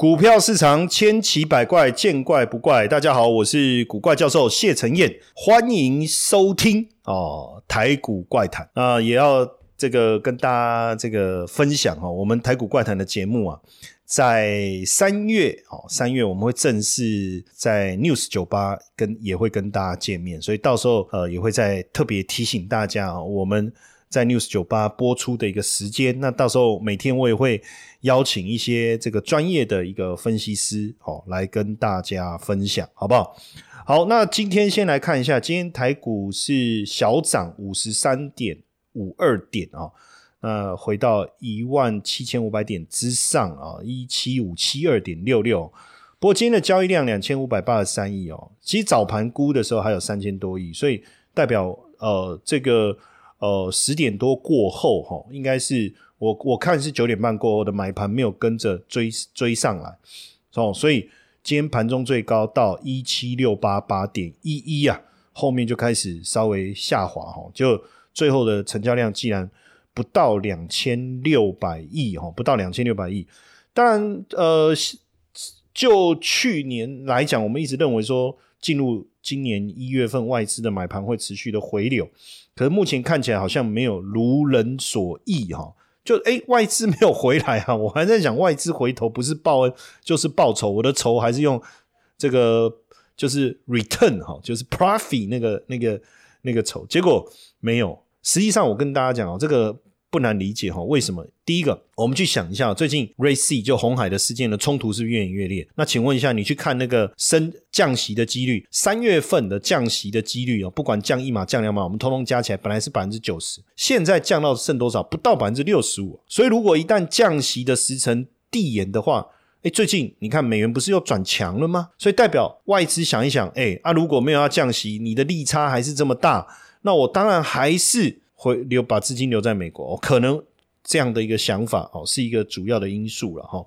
股票市场千奇百怪，见怪不怪。大家好，我是古怪教授谢承彦，欢迎收听哦台股怪谈啊，也要这个跟大家这个分享哦，我们台股怪谈的节目啊，在三月哦，三月我们会正式在 News 酒吧跟也会跟大家见面，所以到时候呃也会再特别提醒大家哦，我们。在 News 酒吧播出的一个时间，那到时候每天我也会邀请一些这个专业的一个分析师，哦，来跟大家分享，好不好？好，那今天先来看一下，今天台股是小涨五十三点五二点啊，那回到一万七千五百点之上啊，一七五七二点六六。不过今天的交易量两千五百八十三亿哦，其实早盘估的时候还有三千多亿，所以代表呃这个。呃，十点多过后，哈，应该是我我看是九点半过后的买盘没有跟着追追上来，哦，所以今天盘中最高到一七六八八点一一啊，后面就开始稍微下滑，哈，就最后的成交量既然不到两千六百亿，哈，不到两千六百亿，当然，呃，就去年来讲，我们一直认为说进入今年一月份外资的买盘会持续的回流。可是目前看起来好像没有如人所意哈，就哎外资没有回来啊，我还在想外资回头不是报恩就是报仇，我的仇还是用这个就是 return 哈，就是 profit 那个那个那个仇，结果没有。实际上我跟大家讲哦，这个。不难理解哈，为什么？第一个，我们去想一下，最近 Ray C 就红海的事件的冲突是越演越烈。那请问一下，你去看那个升降息的几率，三月份的降息的几率哦，不管降一码降两码，我们通通加起来本来是百分之九十，现在降到剩多少？不到百分之六十五。所以如果一旦降息的时程递延的话，哎，最近你看美元不是又转强了吗？所以代表外资想一想，哎啊，如果没有要降息，你的利差还是这么大，那我当然还是。会留把资金留在美国，可能这样的一个想法哦，是一个主要的因素了哈。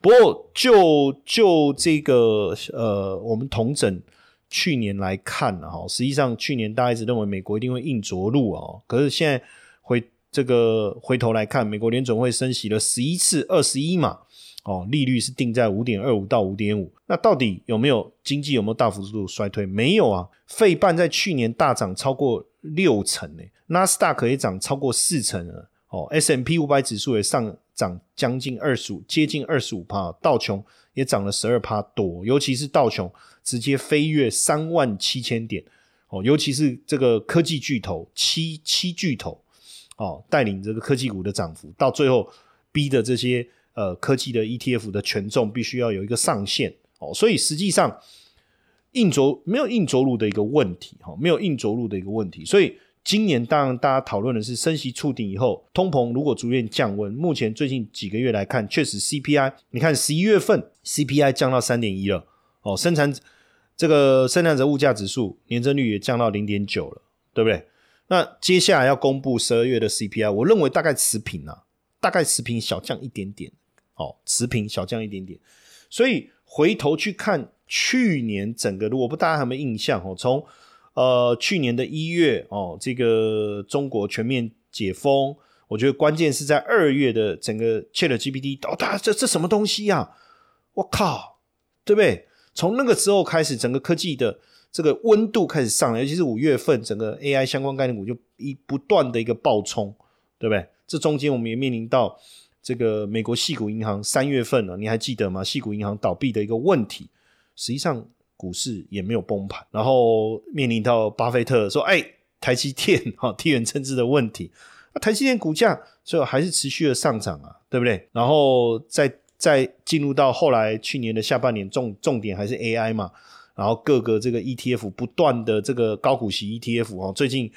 不过就就这个呃，我们同整去年来看呢哈，实际上去年大家一直认为美国一定会硬着陆哦，可是现在回这个回头来看，美国联总会升息了十一次，二十一码哦，利率是定在五点二五到五点五。那到底有没有经济有没有大幅度衰退？没有啊，费半在去年大涨超过六成呢。纳斯达克也涨超过四成了哦，S M P 五百指数也上涨将近二十五，接近二十五帕，道琼也涨了十二帕多，尤其是道琼直接飞跃三万七千点哦，尤其是这个科技巨头七七巨头哦，带领这个科技股的涨幅，到最后逼的这些呃科技的 E T F 的权重必须要有一个上限哦，所以实际上硬着没有硬着陆的一个问题哈，没有硬着陆的一个问题，所以。今年当然大家讨论的是升息触顶以后，通膨如果逐渐降温。目前最近几个月来看，确实 CPI，你看十一月份 CPI 降到三点一了，哦，生产这个生产者物价指数年增率也降到零点九了，对不对？那接下来要公布十二月的 CPI，我认为大概持平啊，大概持平小降一点点，哦，持平小降一点点。所以回头去看去年整个，如果不大家有没印象哦，从呃，去年的一月哦，这个中国全面解封，我觉得关键是在二月的整个 Chat GPT，哦，它这这什么东西呀？我靠，对不对？从那个时候开始，整个科技的这个温度开始上来，尤其是五月份，整个 AI 相关概念股就一不断的一个爆冲，对不对？这中间我们也面临到这个美国细股银行三月份了，你还记得吗？细股银行倒闭的一个问题，实际上。股市也没有崩盘，然后面临到巴菲特说：“哎，台积电哈，地缘政治的问题，那台积电股价最后还是持续的上涨啊，对不对？然后再再进入到后来去年的下半年，重重点还是 AI 嘛，然后各个这个 ETF 不断的这个高股息 ETF 哦，最近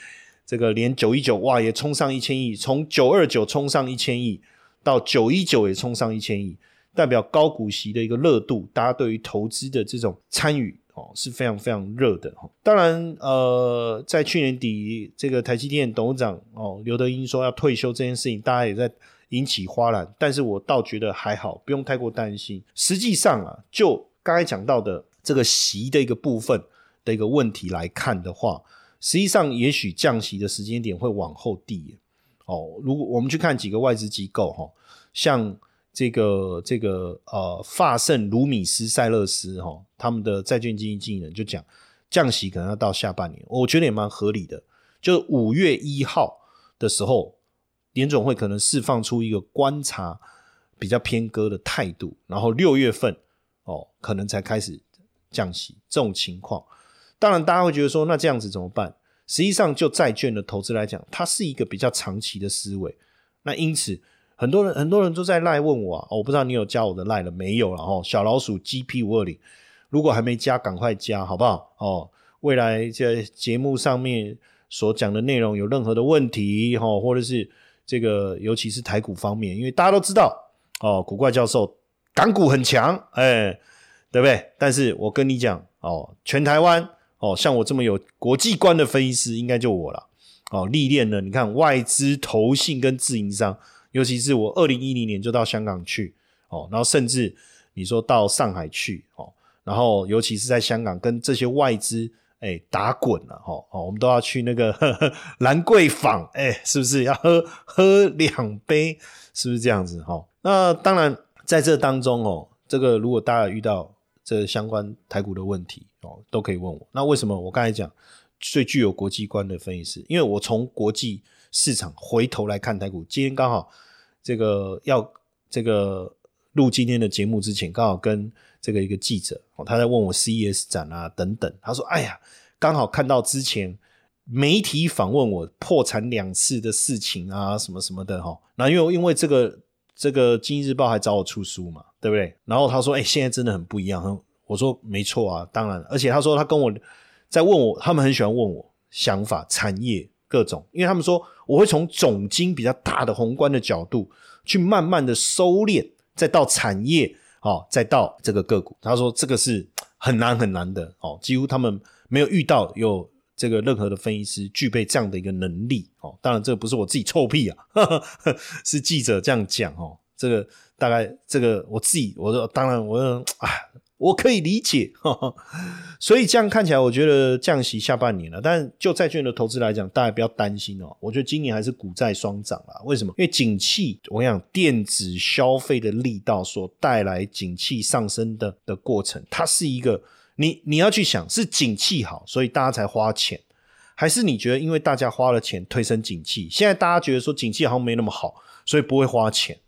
这个连九一九哇也冲上一千亿，从九二九冲上一千亿，到九一九也冲上一千亿。”代表高股息的一个热度，大家对于投资的这种参与哦是非常非常热的哈。当然，呃，在去年底，这个台积电董事长哦刘德英说要退休这件事情，大家也在引起哗然。但是我倒觉得还好，不用太过担心。实际上啊，就刚才讲到的这个息的一个部分的一个问题来看的话，实际上也许降息的时间点会往后递哦。如果我们去看几个外资机构哈，像。这个这个呃，法盛卢米斯塞勒斯哈，他们的债券基金经理人就讲，降息可能要到下半年，我觉得也蛮合理的。就五月一号的时候，联总会可能释放出一个观察比较偏鸽的态度，然后六月份哦，可能才开始降息。这种情况，当然大家会觉得说，那这样子怎么办？实际上，就债券的投资来讲，它是一个比较长期的思维。那因此，很多人很多人都在赖问我，我不知道你有加我的赖了没有了哈？小老鼠 GP 五二零，如果还没加，赶快加好不好？哦，未来在节目上面所讲的内容有任何的问题哈，或者是这个，尤其是台股方面，因为大家都知道哦，古怪教授港股很强，哎，对不对？但是我跟你讲哦，全台湾。哦，像我这么有国际观的分析师，应该就我了。哦，历练了，你看外资、投信跟自营商，尤其是我二零一零年就到香港去，哦，然后甚至你说到上海去，哦，然后尤其是在香港跟这些外资，哎，打滚了，哈，哦，我们都要去那个 兰桂坊，哎，是不是要喝喝两杯？是不是这样子？哈，那当然在这当中哦，这个如果大家遇到。这相关台股的问题哦，都可以问我。那为什么我刚才讲最具有国际观的分析师？因为我从国际市场回头来看台股。今天刚好这个要这个录今天的节目之前，刚好跟这个一个记者哦，他在问我 CES 展啊等等。他说：“哎呀，刚好看到之前媒体访问我破产两次的事情啊，什么什么的哈。那因为因为这个这个经济日报还找我出书嘛。”对不对？然后他说：“哎，现在真的很不一样。”我说：“没错啊，当然。”而且他说他跟我在问我，他们很喜欢问我想法、产业各种，因为他们说我会从总经比较大的宏观的角度去慢慢的收敛，再到产业，哦，再到这个个股。他说这个是很难很难的哦，几乎他们没有遇到有这个任何的分析师具备这样的一个能力哦。当然，这个不是我自己臭屁啊，是记者这样讲哦。这个大概这个我自己，我说当然，我说啊，我可以理解，所以这样看起来，我觉得降息下半年了。但就债券的投资来讲，大家不要担心哦。我觉得今年还是股债双涨啊。为什么？因为景气，我讲电子消费的力道所带来景气上升的的过程，它是一个你你要去想，是景气好，所以大家才花钱，还是你觉得因为大家花了钱推升景气？现在大家觉得说景气好像没那么好，所以不会花钱。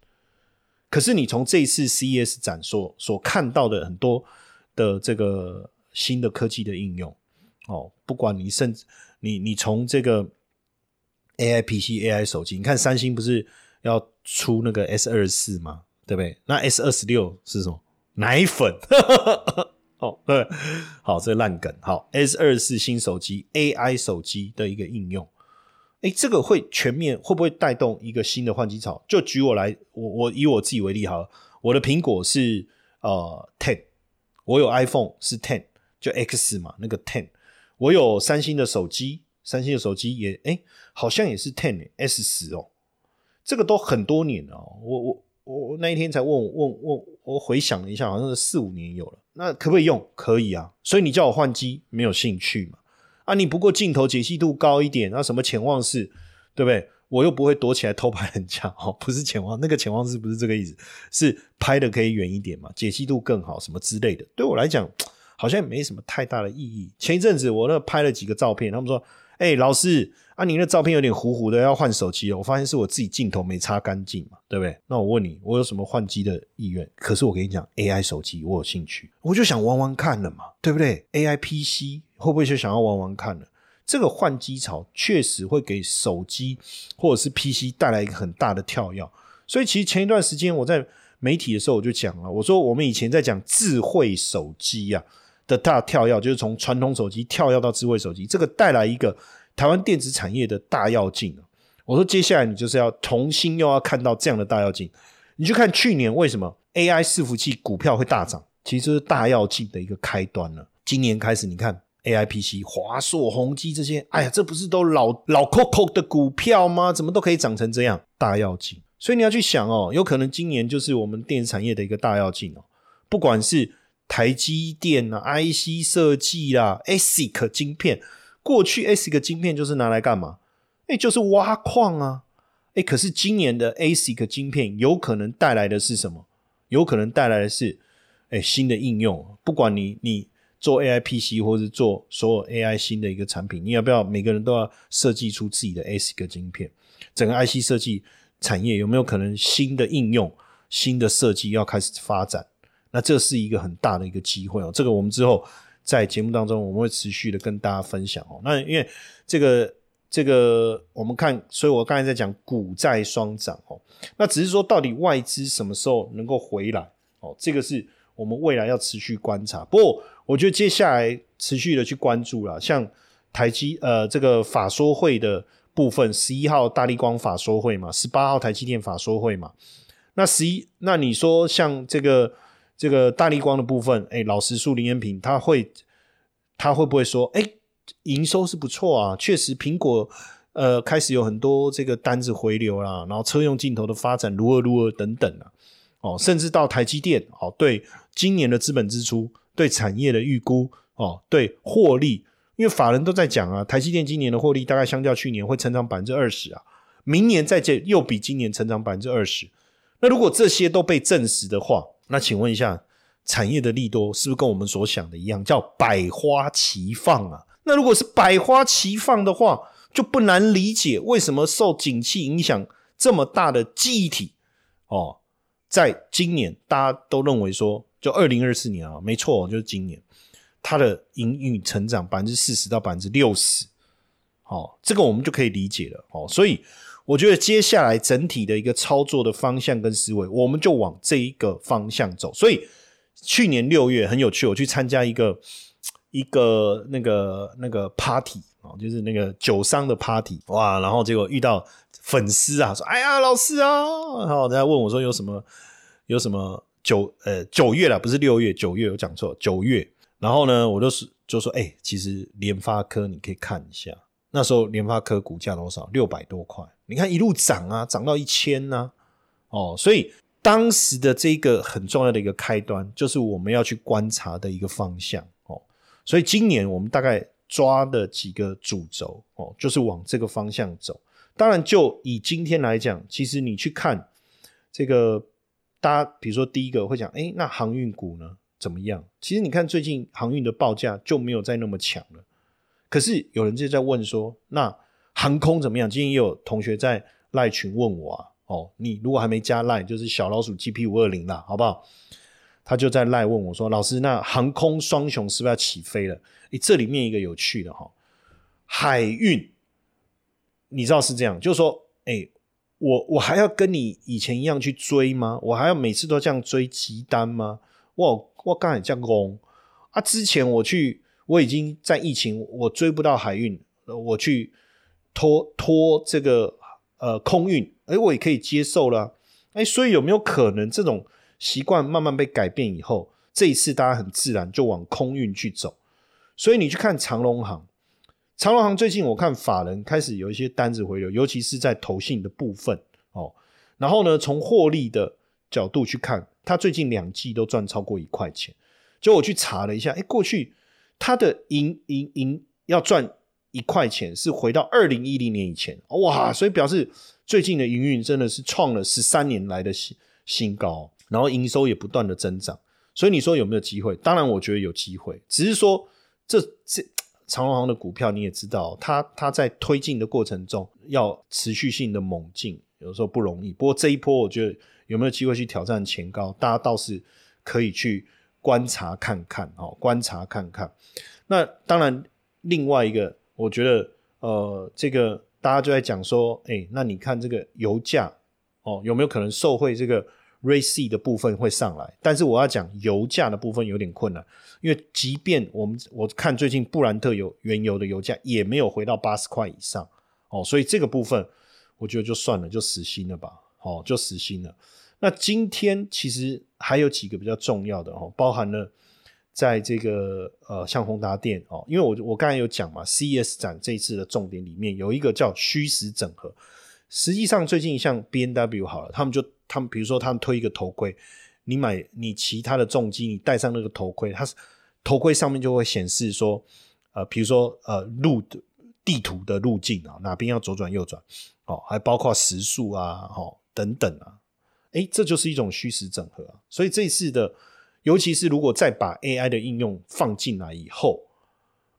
可是你从这一次 CES 展所所看到的很多的这个新的科技的应用哦，不管你甚至你你从这个 AI PC、AI 手机，你看三星不是要出那个 S 二四吗？对不对？那 S 二十六是什么？奶粉 哦，对，好，这烂梗。好，S 二四新手机 AI 手机的一个应用。哎，这个会全面会不会带动一个新的换机潮？就举我来，我我以我自己为例哈，我的苹果是呃 ten，我有 iPhone 是 ten，就 X 嘛，那个 ten，我有三星的手机，三星的手机也哎，好像也是 ten S 十哦，这个都很多年了，我我我那一天才问问问，我回想了一下，好像是四五年有了，那可不可以用？可以啊，所以你叫我换机没有兴趣嘛？啊，你不过镜头解析度高一点，那什么潜望式，对不对？我又不会躲起来偷拍人家，哦，不是潜望，那个潜望式不是这个意思，是拍的可以远一点嘛，解析度更好，什么之类的。对我来讲，好像没什么太大的意义。前一阵子我那拍了几个照片，他们说：“哎，老师啊，你那照片有点糊糊的，要换手机哦。”我发现是我自己镜头没擦干净嘛，对不对？那我问你，我有什么换机的意愿？可是我跟你讲，AI 手机我有兴趣，我就想玩玩看了嘛，对不对？AI PC。会不会就想要玩玩看了？这个换机潮确实会给手机或者是 PC 带来一个很大的跳跃。所以其实前一段时间我在媒体的时候我就讲了，我说我们以前在讲智慧手机啊的大跳跃，就是从传统手机跳跃到智慧手机，这个带来一个台湾电子产业的大跃进我说接下来你就是要重新又要看到这样的大跃进。你去看去年为什么 AI 伺服器股票会大涨，其实是大跃进的一个开端了。今年开始你看。A I P C、华硕、宏基这些，哎呀，这不是都老老 Coco 的股票吗？怎么都可以涨成这样？大要进，所以你要去想哦，有可能今年就是我们电子产业的一个大要进哦。不管是台积电啊、I C 设计啦、ASIC 晶片，过去 ASIC 晶片就是拿来干嘛？哎，就是挖矿啊。哎，可是今年的 ASIC 晶片有可能带来的是什么？有可能带来的是哎新的应用。不管你你做 AI PC 或是做所有 AI 新的一个产品，你要不要每个人都要设计出自己的 ASIC 晶片？整个 IC 设计产业有没有可能新的应用、新的设计要开始发展？那这是一个很大的一个机会哦。这个我们之后在节目当中我们会持续的跟大家分享哦。那因为这个。这个我们看，所以我刚才在讲股债双涨哦，那只是说到底外资什么时候能够回来哦？这个是我们未来要持续观察。不过我觉得接下来持续的去关注了，像台积呃这个法说会的部分，十一号大力光法说会嘛，十八号台积电法说会嘛。那十一那你说像这个这个大力光的部分，哎，老实说林彦平他会他会不会说哎？营收是不错啊，确实苹果呃开始有很多这个单子回流啦，然后车用镜头的发展如何如何等等啊，哦，甚至到台积电哦，对今年的资本支出、对产业的预估哦，对获利，因为法人都在讲啊，台积电今年的获利大概相较去年会成长百分之二十啊，明年再见又比今年成长百分之二十，那如果这些都被证实的话，那请问一下，产业的利多是不是跟我们所想的一样，叫百花齐放啊？那如果是百花齐放的话，就不难理解为什么受景气影响这么大的记忆体哦，在今年大家都认为说，就二零二四年啊，没错，就是今年它的营运成长百分之四十到百分之六十，好，这个我们就可以理解了哦。所以我觉得接下来整体的一个操作的方向跟思维，我们就往这一个方向走。所以去年六月很有趣，我去参加一个。一个那个那个 party 啊，就是那个酒商的 party 哇，然后结果遇到粉丝啊，说：“哎呀，老师啊！”然后人家问我说：“有什么有什么九呃九月了，不是六月，九月我讲错，九月。”然后呢，我就是就说：“哎，其实联发科你可以看一下，那时候联发科股价多少？六百多块，你看一路涨啊，涨到一千呢。哦，所以当时的这个很重要的一个开端，就是我们要去观察的一个方向哦。”所以今年我们大概抓的几个主轴哦，就是往这个方向走。当然，就以今天来讲，其实你去看这个，大家比如说第一个会讲，哎，那航运股呢怎么样？其实你看最近航运的报价就没有再那么强了。可是有人就在问说，那航空怎么样？今天也有同学在赖群问我啊，哦，你如果还没加赖，就是小老鼠 GP 五二零啦，好不好？他就在赖问我说：“老师，那航空双雄是不是要起飞了？”诶，这里面一个有趣的哈，海运，你知道是这样，就是说，诶，我我还要跟你以前一样去追吗？我还要每次都这样追急单吗？我我刚才讲工啊，之前我去，我已经在疫情，我追不到海运，我去拖拖这个呃空运，诶，我也可以接受了。诶，所以有没有可能这种？习惯慢慢被改变以后，这一次大家很自然就往空运去走。所以你去看长隆行，长隆行最近我看法人开始有一些单子回流，尤其是在投信的部分哦。然后呢，从获利的角度去看，它最近两季都赚超过一块钱。就我去查了一下，哎，过去它的盈盈盈要赚一块钱，是回到二零一零年以前哇，所以表示最近的营运真的是创了十三年来的新新高。然后营收也不断的增长，所以你说有没有机会？当然，我觉得有机会。只是说，这这长隆行的股票你也知道，它它在推进的过程中要持续性的猛进，有时候不容易。不过这一波，我觉得有没有机会去挑战前高，大家倒是可以去观察看看哦，观察看看。那当然，另外一个，我觉得呃，这个大家就在讲说，哎，那你看这个油价哦，有没有可能受惠这个？瑞 C 的部分会上来，但是我要讲油价的部分有点困难，因为即便我们我看最近布兰特油原油的油价也没有回到八十块以上哦，所以这个部分我觉得就算了，就死心了吧，哦，就死心了。那今天其实还有几个比较重要的哦，包含了在这个呃像宏达电哦，因为我我刚才有讲嘛，CES 展这一次的重点里面有一个叫虚实整合，实际上最近像 B N W 好了，他们就。他们比如说，他们推一个头盔，你买你其他的重机，你戴上那个头盔，它是头盔上面就会显示说，呃，比如说呃路的地图的路径啊，哪边要左转右转，哦，还包括时速啊，哦等等啊，哎，这就是一种虚实整合啊。所以这一次的，尤其是如果再把 AI 的应用放进来以后，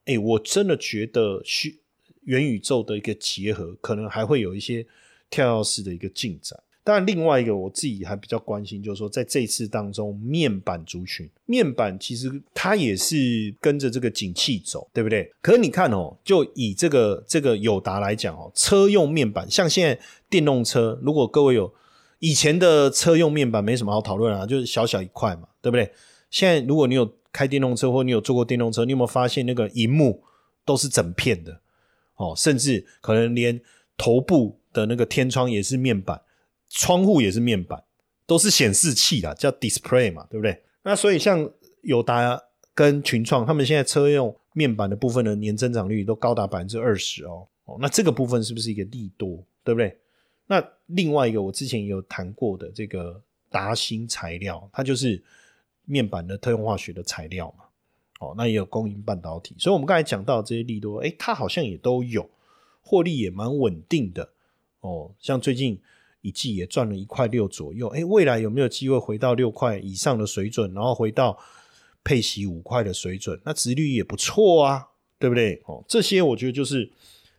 哎，我真的觉得虚元宇宙的一个结合，可能还会有一些跳跃式的一个进展。当然，另外一个我自己还比较关心，就是说在这一次当中，面板族群，面板其实它也是跟着这个景气走，对不对？可是你看哦，就以这个这个友达来讲哦，车用面板，像现在电动车，如果各位有以前的车用面板，没什么好讨论啊，就是小小一块嘛，对不对？现在如果你有开电动车，或你有坐过电动车，你有没有发现那个荧幕都是整片的哦，甚至可能连头部的那个天窗也是面板。窗户也是面板，都是显示器啦，叫 display 嘛，对不对？那所以像友达跟群创，他们现在车用面板的部分的年增长率都高达百分之二十哦。哦，那这个部分是不是一个利多，对不对？那另外一个我之前有谈过的这个达新材料，它就是面板的特用化学的材料嘛。哦，那也有供应半导体，所以我们刚才讲到这些利多，哎，它好像也都有，获利也蛮稳定的哦。像最近。一季也赚了一块六左右，哎，未来有没有机会回到六块以上的水准，然后回到配息五块的水准？那值率也不错啊，对不对？哦，这些我觉得就是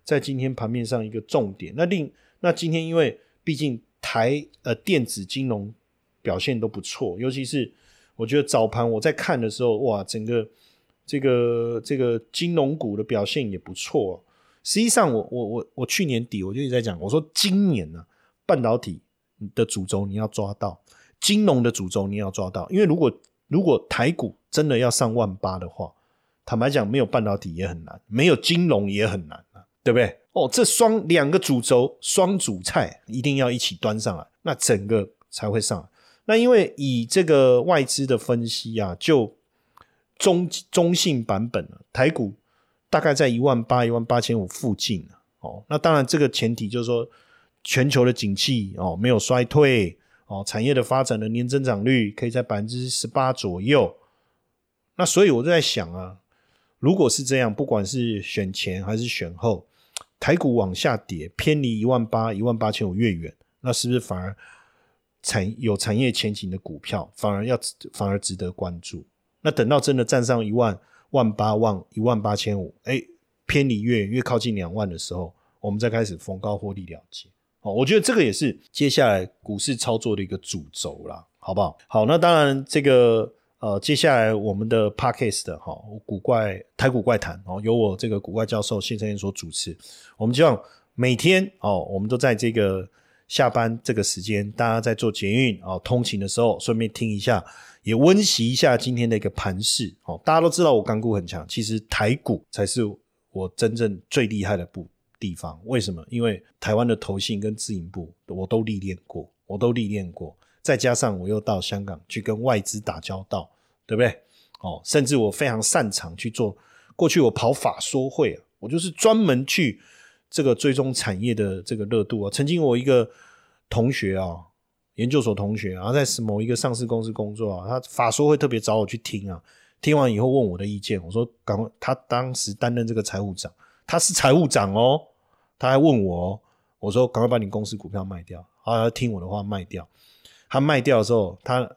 在今天盘面上一个重点。那另那今天因为毕竟台呃电子金融表现都不错，尤其是我觉得早盘我在看的时候，哇，整个这个这个金融股的表现也不错。实际上，我我我我去年底我就一直在讲，我说今年呢。半导体的主轴你要抓到，金融的主轴你要抓到，因为如果如果台股真的要上万八的话，坦白讲，没有半导体也很难，没有金融也很难啊，对不对？哦，这双两个主轴双主菜一定要一起端上来，那整个才会上。那因为以这个外资的分析啊，就中中性版本台股大概在一万八一万八千五附近哦，那当然这个前提就是说。全球的景气哦没有衰退哦，产业的发展的年增长率可以在百分之十八左右。那所以我就在想啊，如果是这样，不管是选前还是选后，台股往下跌，偏离一万八、一万八千五越远，那是不是反而产有产业前景的股票反而要反而值得关注？那等到真的站上一万万八万一万八千五，哎，偏离越越靠近两万的时候，我们再开始逢高获利了结。哦，我觉得这个也是接下来股市操作的一个主轴啦，好不好？好，那当然这个呃，接下来我们的 podcast 的哈古怪台股怪谈哦，由我这个古怪教授谢承彦所主持。我们希望每天哦，我们都在这个下班这个时间，大家在做捷运哦通勤的时候，顺便听一下，也温习一下今天的一个盘势哦。大家都知道我港股很强，其实台股才是我真正最厉害的部。地方为什么？因为台湾的投信跟自营部我都历练过，我都历练过，再加上我又到香港去跟外资打交道，对不对？哦，甚至我非常擅长去做。过去我跑法说会啊，我就是专门去这个追踪产业的这个热度啊。曾经我一个同学啊，研究所同学啊，在某一个上市公司工作啊，他法说会特别找我去听啊，听完以后问我的意见，我说赶快，他当时担任这个财务长，他是财务长哦。他还问我，我说赶快把你公司股票卖掉，他听我的话卖掉。他卖掉的时候，他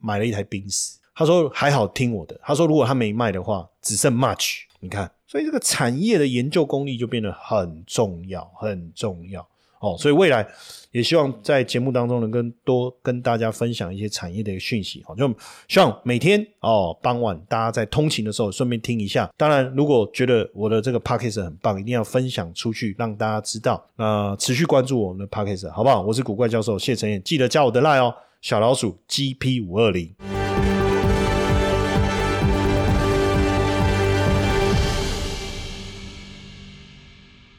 买了一台宾士。他说还好听我的。他说如果他没卖的话，只剩 much。你看，所以这个产业的研究功力就变得很重要，很重要。哦，所以未来也希望在节目当中能跟多跟大家分享一些产业的一个讯息，哦，就希望每天哦傍晚大家在通勤的时候顺便听一下。当然，如果觉得我的这个 p a c k a g e 很棒，一定要分享出去，让大家知道。那持续关注我们的 p a c k a g e 好不好？我是古怪教授谢承彦，记得加我的 line 哦，小老鼠 GP 五二零。